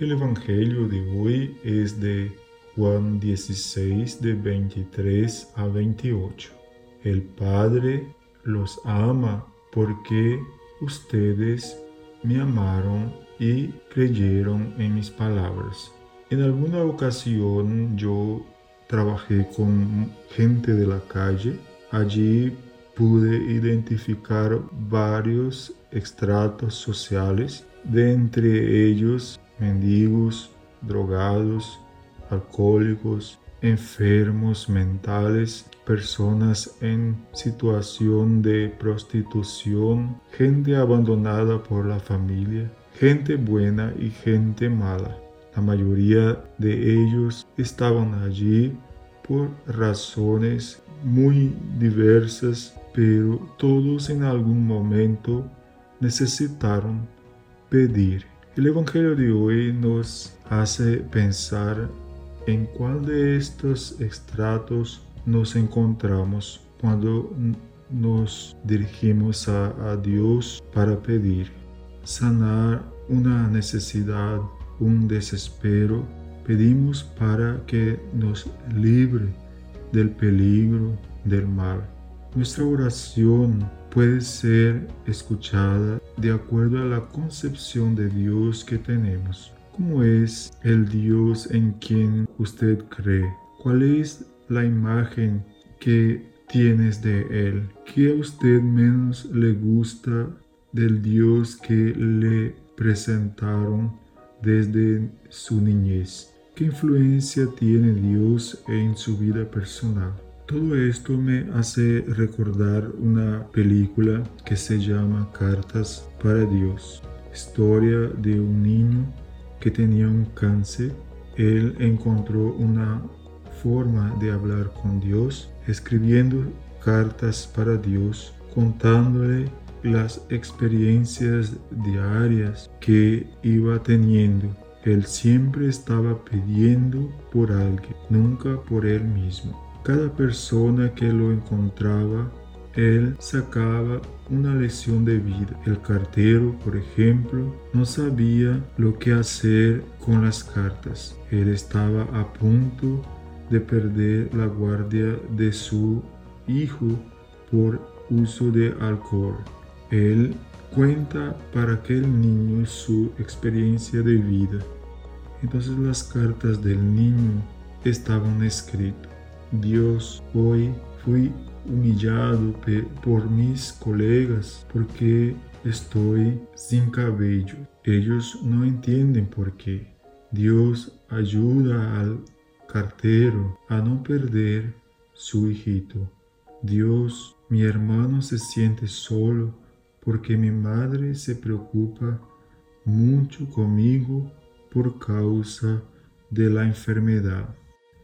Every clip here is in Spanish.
El Evangelio de hoy es de Juan 16 de 23 a 28. El Padre los ama porque ustedes me amaron y creyeron en mis palabras. En alguna ocasión yo trabajé con gente de la calle. Allí pude identificar varios estratos sociales, de entre ellos mendigos, drogados, alcohólicos, enfermos mentales, personas en situación de prostitución, gente abandonada por la familia, gente buena y gente mala. La mayoría de ellos estaban allí por razones muy diversas, pero todos en algún momento necesitaron pedir. El Evangelio de hoy nos hace pensar en cuál de estos estratos nos encontramos cuando nos dirigimos a, Dios para pedir, sanar una necesidad, un desespero, pedimos para que nos libre del peligro, del mal. Nuestra oración puede ser escuchada de acuerdo a la concepción de Dios que tenemos. ¿Cómo es el Dios en quien usted cree? ¿Cuál es la imagen que tienes de Él? ¿Qué a usted menos le gusta del Dios que le presentaron desde su niñez? ¿Qué influencia tiene Dios en su vida personal? Todo esto me hace recordar una película que se llama Cartas para Dios, historia de un niño que tenía un cáncer. Él encontró una forma de hablar con Dios escribiendo cartas para Dios, contándole las experiencias diarias que iba teniendo. Él siempre estaba pidiendo por alguien, nunca por él mismo. Cada persona que lo encontraba, él sacaba una lección de vida. El cartero, por ejemplo, no sabía lo que hacer con las cartas. Él estaba a punto de perder la guardia de su hijo por uso de alcohol. Él cuenta para aquel niño su experiencia de vida. Entonces las cartas del niño estaban escritas. Dios, hoy fui humillado por mis colegas porque estoy sin cabello. Ellos no entienden por qué. Dios ayuda al cartero a no perder su hijito. Dios, mi hermano se siente solo porque mi madre se preocupa mucho conmigo por causa de la enfermedad.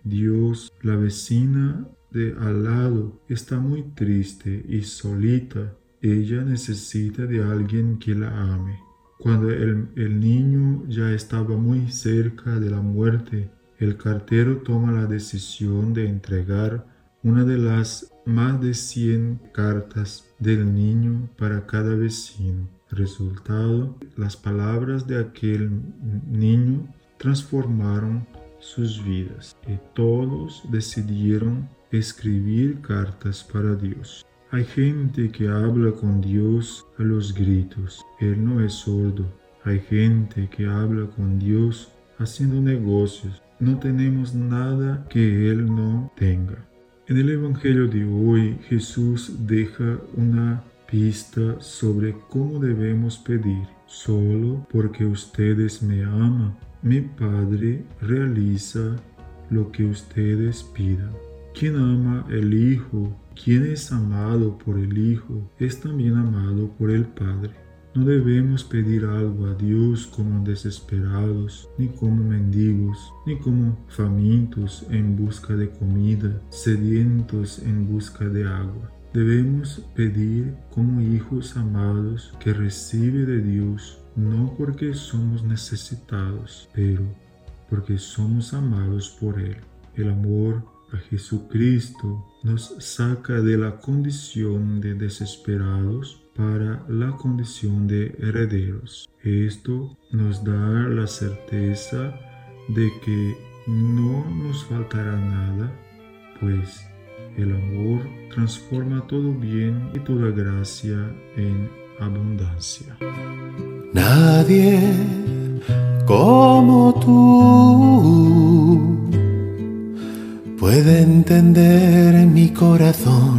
Dios, la vecina de al lado, está muy triste y solita. Ella necesita de alguien que la ame. Cuando el, el, niño ya estaba muy cerca de la muerte, el cartero toma la decisión de entregar una de las más de 100 cartas del niño para cada vecino. Resultado, las palabras de aquel niño transformaron sus vidas y todos decidieron escribir cartas para Dios. Hay gente que habla con Dios a los gritos. Él no es sordo. Hay gente que habla con Dios haciendo negocios. No tenemos nada que Él no tenga. En el Evangelio de hoy Jesús deja una pista sobre cómo debemos pedir. Solo porque ustedes me aman mi Padre realiza lo que ustedes pidan. Quien ama el Hijo, quien es amado por el Hijo, es también amado por el Padre. No debemos pedir algo a Dios como desesperados, ni como mendigos, ni como famintos en busca de comida, sedientos en busca de agua. Debemos pedir como hijos amados que recibe de Dios no porque somos necesitados, pero porque somos amados por Él. El amor a Jesucristo nos saca de la condición de desesperados para la condición de herederos. Esto nos da la certeza de que no nos faltará nada, pues el amor transforma todo bien y toda gracia en abundancia. Nadie como tú puede entender mi corazón,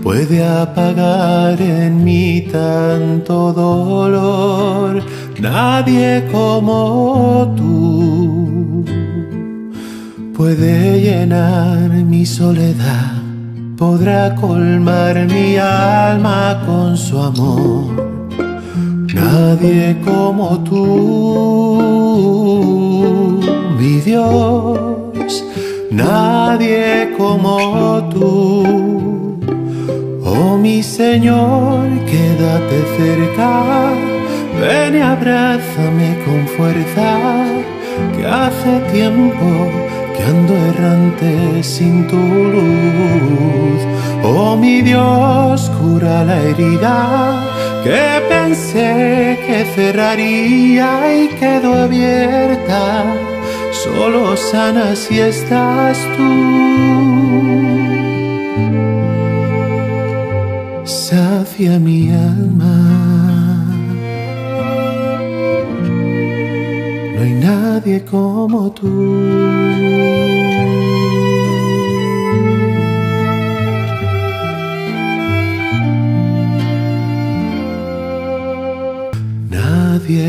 puede apagar en mí tanto dolor. Nadie como tú puede llenar mi soledad, podrá colmar mi alma con su amor Nadie como tú, mi Dios, nadie como tú. Oh mi Señor, quédate cerca, ven y abrázame con fuerza, que hace tiempo que ando errante sin tu luz. Oh mi Dios, cura la herida que pensé que cerraría y quedó abierta, solo sana si estás tú. Sacia mi alma. No hay nadie como tú. 别